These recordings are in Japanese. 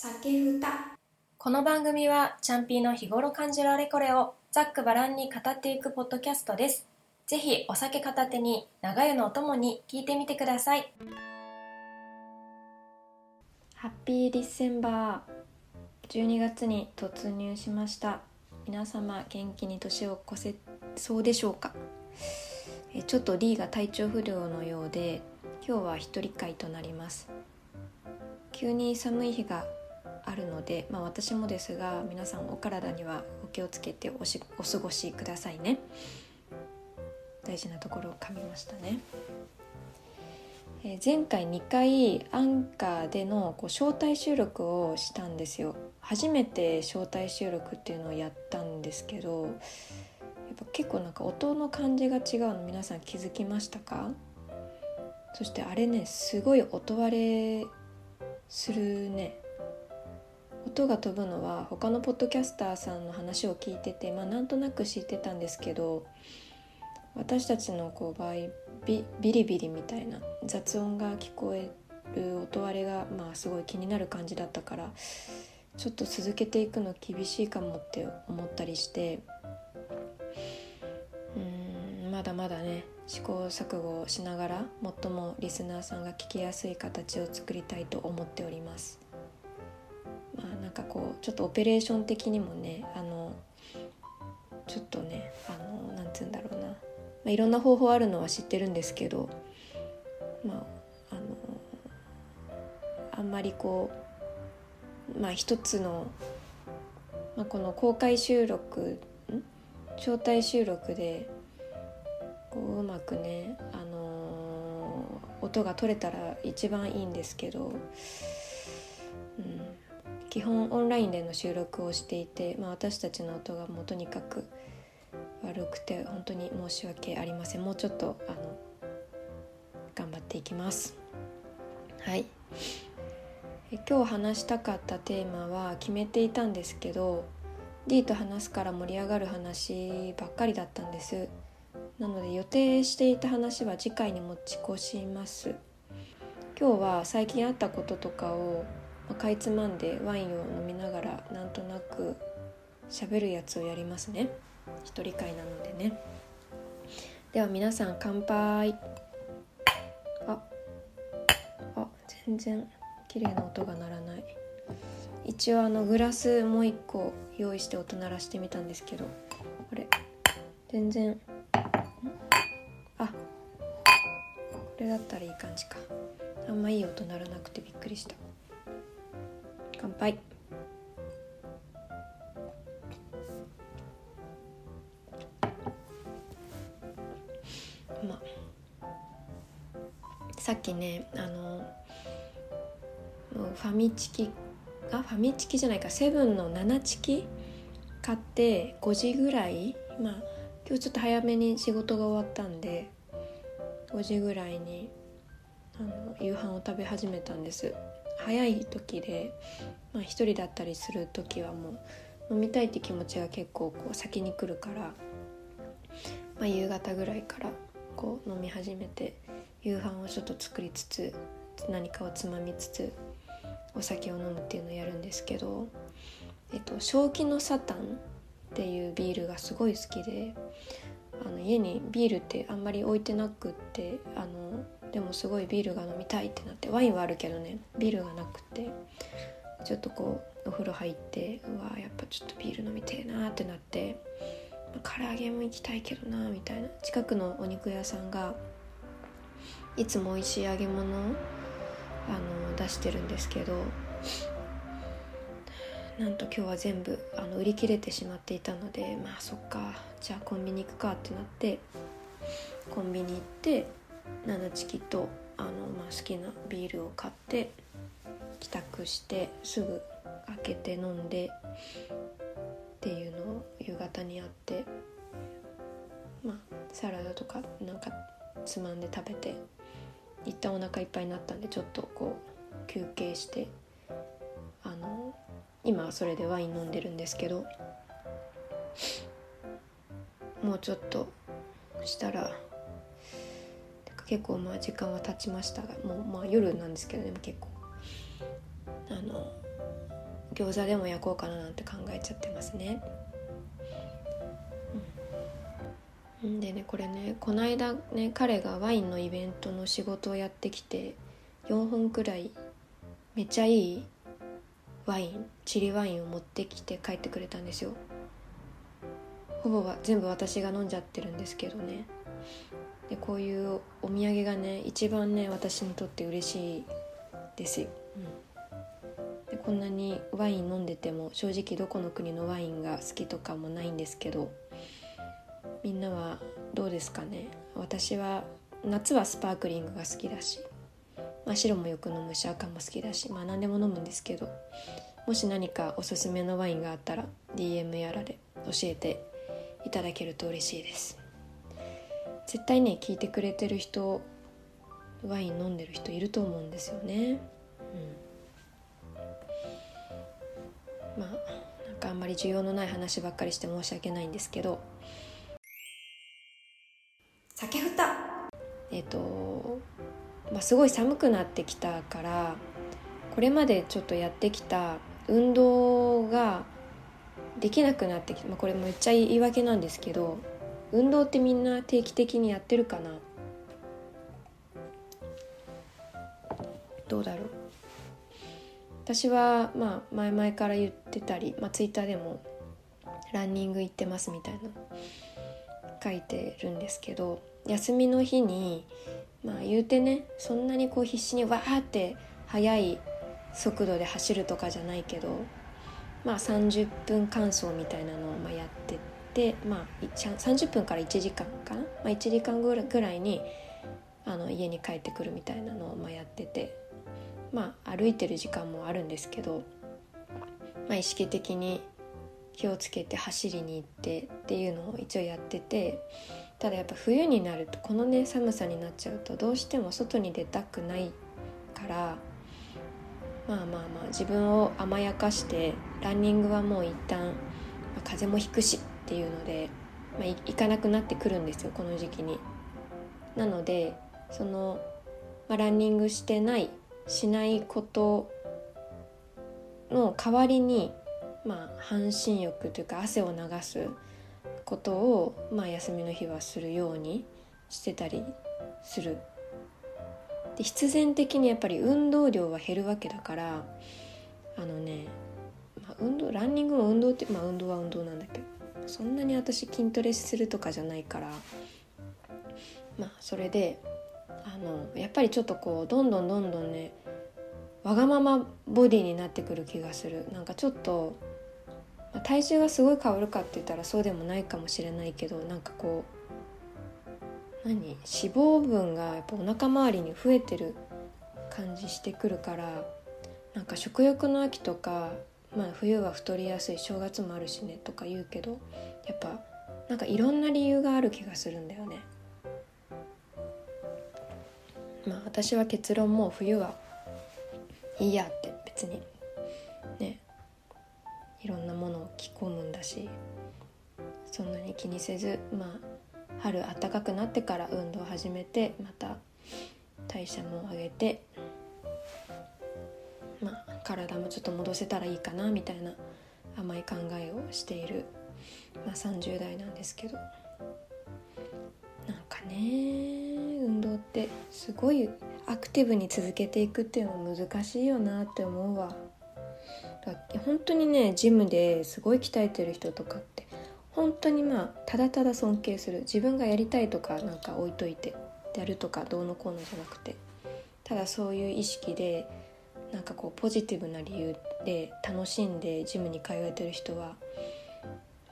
酒ふたこの番組はチャンピーの日頃感じるあれこれをざっくばらんに語っていくポッドキャストです。ぜひお酒片手に長湯のお供に聞いてみてください。ハッピーディセンバー12月に突入しました。皆様元気に年を越せそうでしょうか？えちょっと D が体調不良のようで今日は一人会となります。急に寒い日があるので、まあ、私もですが皆さんお体にはお気をつけておしお過ごしくださいね。大事なところを噛みましたね、えー前回2回アンカーでのこう招待収録をしたんですよ。初めて招待収録っていうのをやったんですけどやっぱ結構なんか音の感じが違うの皆さん気づきましたか？そしてあれねすごい音割れするね。音が飛ぶのは他のポッドキャスターさんの話を聞いててまあなんとなく知ってたんですけど私たちのこう場合ビビリビリみたいな雑音が聞こえる音割れがまあすごい気になる感じだったからちょっと続けていくの厳しいかもって思ったりしてうんまだまだね試行錯誤をしながら最もリスナーさんが聞きやすい形を作りたいと思っております。まあなんかこうちょっとオペレーション的にもねあのちょっとねあのなんて言うんだろうな、まあ、いろんな方法あるのは知ってるんですけどまああのあんまりこうまあ一つの、まあ、この公開収録招待収録でこううまくね、あの音が取れたら一番いいんですけど、基本オンラインでの収録をしていて、まあ、私たちの音がもうとにかく悪くて本当に申し訳ありません。もうちょっとあの頑張っていきます。はい。今日話したかったテーマは決めていたんですけど D と話すから盛り上がる話ばっかりだったんです。なので予定していた話は次回に持ち越します。今日は最近あったこととかをまあかいつまんでワインを飲みながらなんとなく喋るやつをやりますね。一人会なのでね。では皆さん乾杯。ああ全然綺麗な音が鳴らない。一応あのグラスもう一個用意して音鳴らしてみたんですけど。あれ全然あこれだったらいい感じか。あんまいい音鳴らなくてびっくりした。乾杯。まあさっきねあのファミチキあファミチキじゃないかセブンの7チキ買って5時ぐらいまあ今日ちょっと早めに仕事が終わったんで5時ぐらいにあの夕飯を食べ始めたんです。早い時で、まあ、一人だったりする時はもう飲みたいって気持ちが結構こう先に来るから、まあ、夕方ぐらいからこう飲み始めて夕飯をちょっと作りつつ何かをつまみつつお酒を飲むっていうのをやるんですけど、えっと、正気のサタンっていうビールがすごい好きであの家にビールってあんまり置いてなくってあのでもすごいビールが飲みたいってなってワインはあるけどねビールがなくてちょっとこうお風呂入ってうわやっぱちょっとビール飲みてえなってなって唐揚げも行きたいけどなみたいな。近くのお肉屋さんがいつも美味しい揚げ物をあの出してるんですけどなんと今日は全部あの売り切れてしまっていたのでまあそっかじゃあコンビニ行くかってなってコンビニ行って7チキとあの、まあ、好きなビールを買って帰宅してすぐ開けて飲んでっていうのを夕方にやってまあサラダとかなんかつまんで食べて一旦お腹いっぱいになったんでちょっとこう休憩して今それでワイン飲んでるんですけどもうちょっとしたら結構まあ時間は経ちましたがもうまあ夜なんですけどね結構あの餃子でも焼こうかななんて考えちゃってますね。うん、でねこれねこの間ね彼がワインのイベントの仕事をやってきて4本くらいめっちゃいいワインチリワインを持ってきて帰ってくれたんですよ。ほぼは全部私が飲んじゃってるんですけどね。でこういうお土産がね一番ね私にとって嬉しいですよ、うん、でこんなにワイン飲んでても正直どこの国のワインが好きとかもないんですけどみんなはどうですかね。私は夏はスパークリングが好きだし、まあ、白もよく飲むし赤も好きだしまあ何でも飲むんですけどもし何かおすすめのワインがあったら DM やらで教えていただけると嬉しいです。絶対ね聞いてくれてる人ワイン飲んでる人いると思うんですよね。うん。まあなんかあんまり需要のない話ばっかりして申し訳ないんですけど。酒ふた。えっ、とまあすごい寒くなってきたからこれまでちょっとやってきた運動ができなくなってきて、まあ、これめっちゃ言い訳なんですけど運動ってみんな定期的にやってるかな？どうだろう？私はまあ前々から言ってたり、まあ、ツイッターでもランニング行ってますみたいな書いてるんですけど休みの日にまあ言うてねそんなにこう必死にわーって速い速度で走るとかじゃないけどまあ30分間走みたいなのをやっててまあ30分から1時間かな、まあ、1時間ぐらいにあの家に帰ってくるみたいなのをやっててまあ歩いてる時間もあるんですけど、まあ、意識的に気をつけて走りに行ってっていうのを一応やっててただやっぱ冬になるとこのね寒さになっちゃうとどうしても外に出たくないからまあまあまあ自分を甘やかしてランニングはもう一旦、まあ、風邪もひくしっていうので、まあ、行かなくなってくるんですよこの時期に。なのでその、まあ、ランニングしてないしないことの代わりに、まあ、半身浴というか汗を流すことを、まあ、休みの日はするようにしてたりする。で必然的にやっぱり運動量は減るわけだからあのね、まあ、運動ランニングも運動ってまあ運動は運動なんだけどそんなに私筋トレするとかじゃないからまあそれであのやっぱりちょっとこうどんどんどんどんねわがままボディになってくる気がする。なんかちょっと、体重がすごい変わるかって言ったらそうでもないかもしれないけどなんかこう何？脂肪分がやっぱお腹周りに増えてる感じしてくるからなんか食欲の秋とか、まあ、冬は太りやすい正月もあるしねとか言うけどやっぱなんかいろんな理由がある気がするんだよね。まあ私は結論もう冬はいいやって別に着込むんだしそんなに気にせずまあ春暖かくなってから運動を始めてまた代謝も上げてまあ体もちょっと戻せたらいいかなみたいな甘い考えをしている、まあ、30代なんですけどなんかね運動ってすごいアクティブに続けていくっていうのは難しいよなって思うわ。本当にねジムですごい鍛えてる人とかって本当にまあただただ尊敬する。自分がやりたいとかなんか置いといてやるとかどうのこうのじゃなくて。ただそういう意識でなんかこうポジティブな理由で楽しんでジムに通えてる人は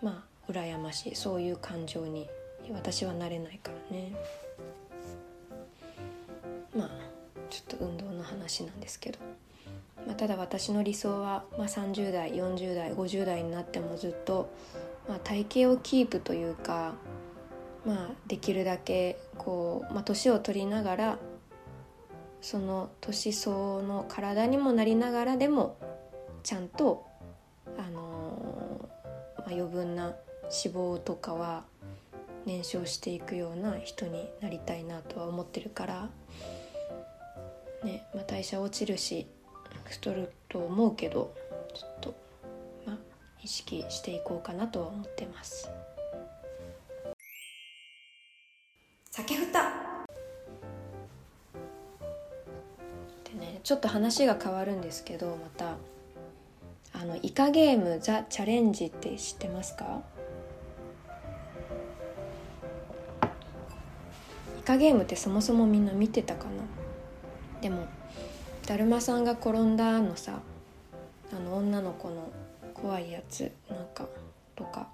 まあ羨ましい。そういう感情に私はなれないからね。まあちょっと運動の話なんですけど、まあ、ただ私の理想は、まあ、30代40代50代になってもずっとまあ、体型をキープというか、まあ、できるだけこう、まあ、年を取りながらその年相応の体にもなりながらでもちゃんと、あのー、まあ、余分な脂肪とかは燃焼していくような人になりたいなとは思ってるから、ねまあ、代謝落ちるし太ると思うけどちょっとまあ意識していこうかなとは思ってます。酒ふたでねちょっと話が変わるんですけどまた。あのイカゲームザ・チャレンジって知ってますか？イカゲームってそもそもみんな見てたかな？でもだるまさんが転んだのさあの女の子の怖いやつなんかとか、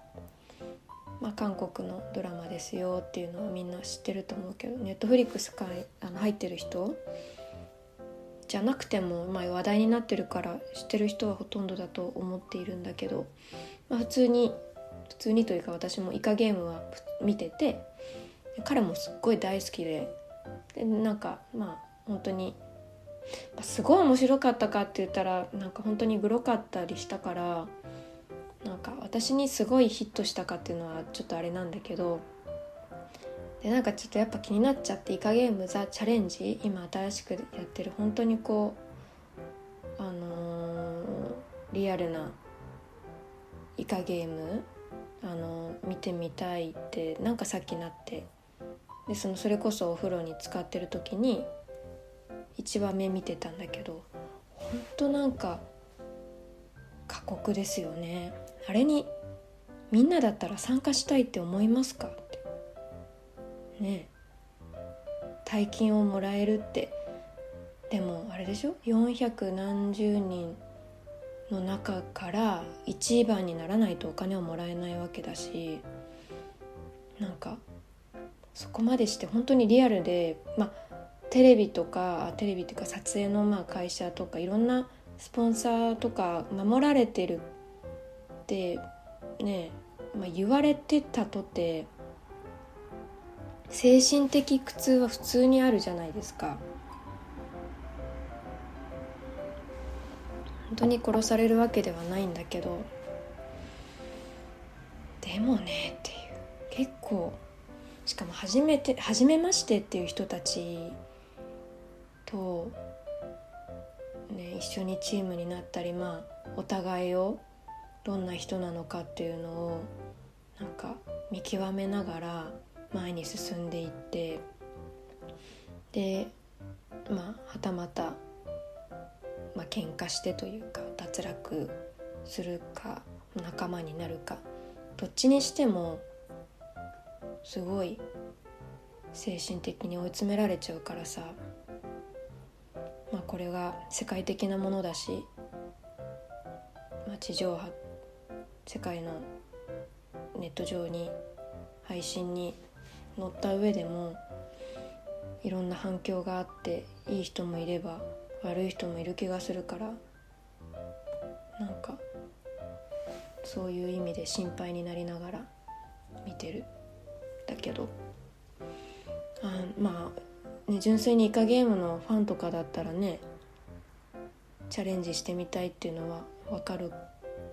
まあ、韓国のドラマですよっていうのはみんな知ってると思うけどネットフリックスかあの入ってる人じゃなくても、まあ、話題になってるから知ってる人はほとんどだと思っているんだけど、まあ、普通に普通にというか私もイカゲームは見てて彼もすっごい大好きででなんかまあ本当にすごい面白かったかって言ったらなんか本当にグロかったりしたからなんか私にすごいヒットしたかっていうのはちょっとあれなんだけどでなんかちょっとやっぱ気になっちゃってイカゲームザチャレンジ今新しくやってる本当にこうあのー、リアルなイカゲームあのー、見てみたいってなんかさっきなってでそのそれこそお風呂に使ってる時に1話目見てたんだけどほんとなんか過酷ですよね。あれにみんなだったら参加したいって思いますか？って。ね。大金をもらえるって。でもあれでしょ？400何十人の中から1番にならないとお金をもらえないわけだしなんかそこまでして本当にリアルでまあテレビとかテレビっていうか撮影のまあ会社とかいろんなスポンサーとか守られてるってね、まあ、言われてたとて精神的苦痛は普通にあるじゃないですか。本当に殺されるわけではないんだけど。でもねっていう。結構しかも初めて初めましてっていう人たちと、ね、一緒にチームになったりまあお互いをどんな人なのかっていうのをなんか見極めながら前に進んでいってでまあはたまた、まあ喧嘩してというか脱落するか仲間になるかどっちにしてもすごい精神的に追い詰められちゃうからさまあ、これが世界的なものだし、まあ、地上波世界のネット上に配信に載った上でもいろんな反響があっていい人もいれば悪い人もいる気がするからなんかそういう意味で心配になりながら見てる。だけどあまあね、純粋にイカゲームのファンとかだったらねチャレンジしてみたいっていうのは分かる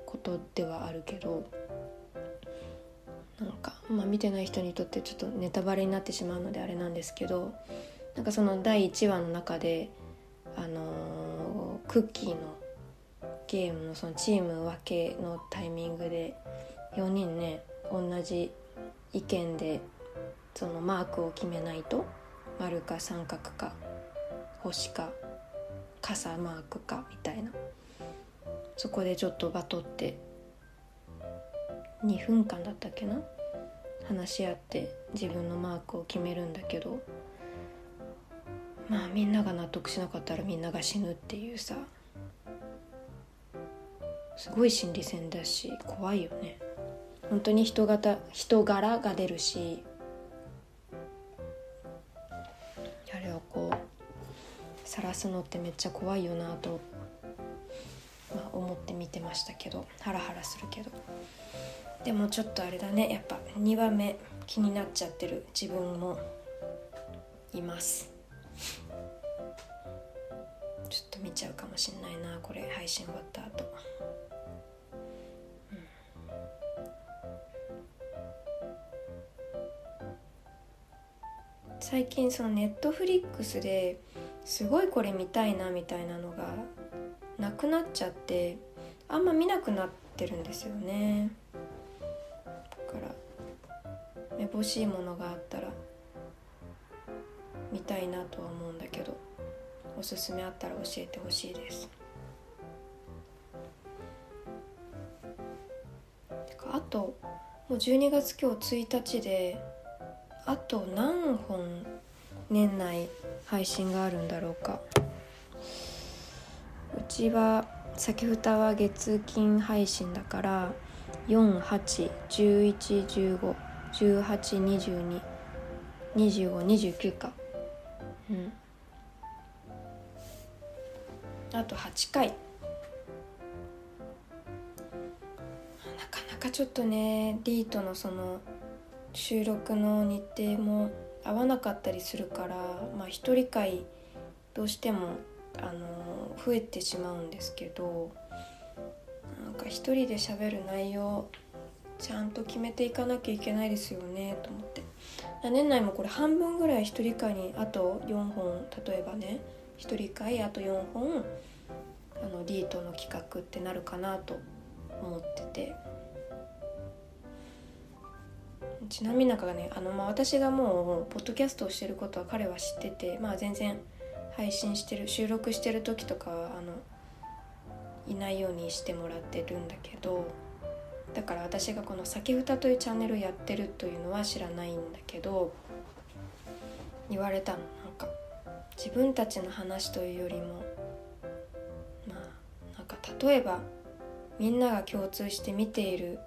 ことではあるけどなんか、まあ、見てない人にとってちょっとネタバレになってしまうのであれなんですけどなんかその第1話の中で、あのー、クッキーのゲームのそのチーム分けのタイミングで4人ね同じ意見でそのマークを決めないと丸か三角か星か傘マークかみたいな。そこでちょっとバトって2分間だったっけな？話し合って自分のマークを決めるんだけど。まあみんなが納得しなかったらみんなが死ぬっていうさ。すごい心理戦だし怖いよね。本当に人型人柄が出るし晒すのってめっちゃ怖いよなと、まあ、思って見てましたけどハラハラするけど。でもちょっとあれだねやっぱ2話目気になっちゃってる自分もいます。ちょっと見ちゃうかもしんないなこれ配信終わった後、うん、最近そのネットフリックスですごいこれ見たいなみたいなのがなくなっちゃってあんま見なくなってるんですよね。だからめぼしいものがあったら見たいなとは思うんだけどおすすめあったら教えてほしいです。あともう12月今日1日であと何本年内配信があるんだろうか。うちは先ふたは月金配信だから48111518222529か。うん。あと8回。なかなかちょっとねリートのその収録の日程も合わなかったりするからまあ一人会どうしてもあの増えてしまうんですけどなんか一人で喋る内容ちゃんと決めていかなきゃいけないですよねと思って。年内もこれ半分ぐらい一人会にあと4本例えばね一人会あと4本あのリートの企画ってなるかなと思ってて。ちなみになんかねあの、まあ、私がもうポッドキャストをしてることは彼は知ってて、まあ、全然配信してる収録してる時とかはあのいないようにしてもらってるんだけどだから私がこの「先ふた」というチャンネルをやってるというのは知らないんだけど言われたの。なんか自分たちの話というよりもまあなんか例えばみんなが共通して見ている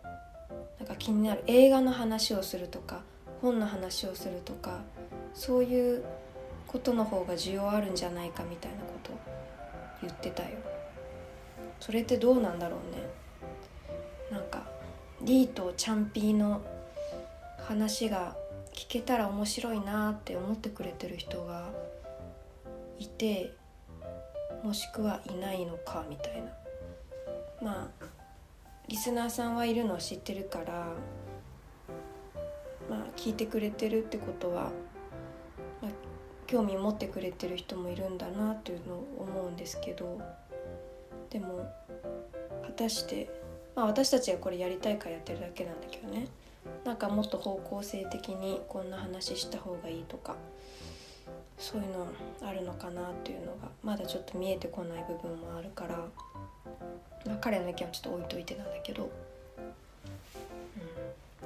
なんか気になる映画の話をするとか本の話をするとかそういうことの方が需要あるんじゃないかみたいなこと言ってたよ。それってどうなんだろうね。なんかリーとチャンピーの話が聞けたら面白いなって思ってくれてる人がいてもしくはいないのかみたいな。まあリスナーさんはいるのを知ってるからまあ聞いてくれてるってことは、まあ、興味持ってくれてる人もいるんだなというのを思うんですけどでも果たしてまあ私たちがこれやりたいからやってるだけなんだけどね。なんかもっと方向性的にこんな話した方がいいとか。そういうのあるのかなっていうのがまだちょっと見えてこない部分もあるから、まあ、彼の意見はちょっと置いといてなんだけど、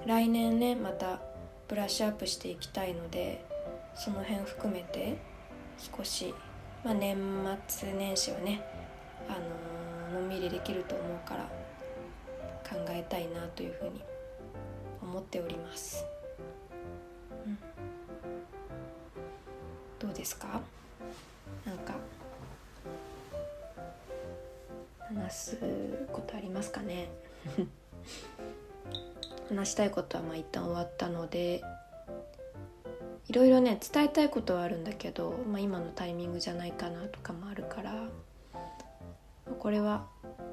うん、来年ねまたブラッシュアップしていきたいのでその辺含めて少し、まあ、年末年始はね、あのー、のんびりできると思うから考えたいなというふうに思っております。どうですか？なんか話すことありますかね？話したいことはまあ一旦終わったのでいろいろね伝えたいことはあるんだけど、まあ、今のタイミングじゃないかなとかもあるからこれは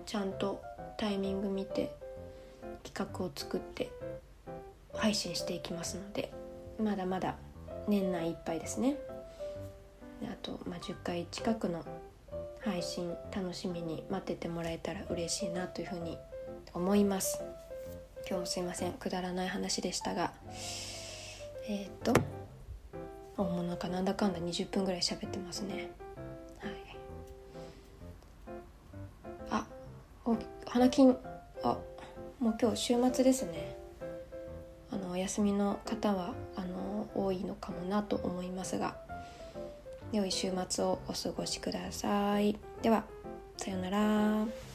ちゃんとタイミング見て企画を作って配信していきますのでまだまだ年内いっぱいですね。あと、まあ、10回近くの配信楽しみに待っててもらえたら嬉しいなというふうに思います。今日もすいません。くだらない話でしたがえっ、ともうなんかなんだかんだ20分ぐらい喋ってますね。はい。あお花金。あもう今日週末ですね。あのお休みの方はあの多いのかもなと思いますが良い週末をお過ごしください。では、さようなら。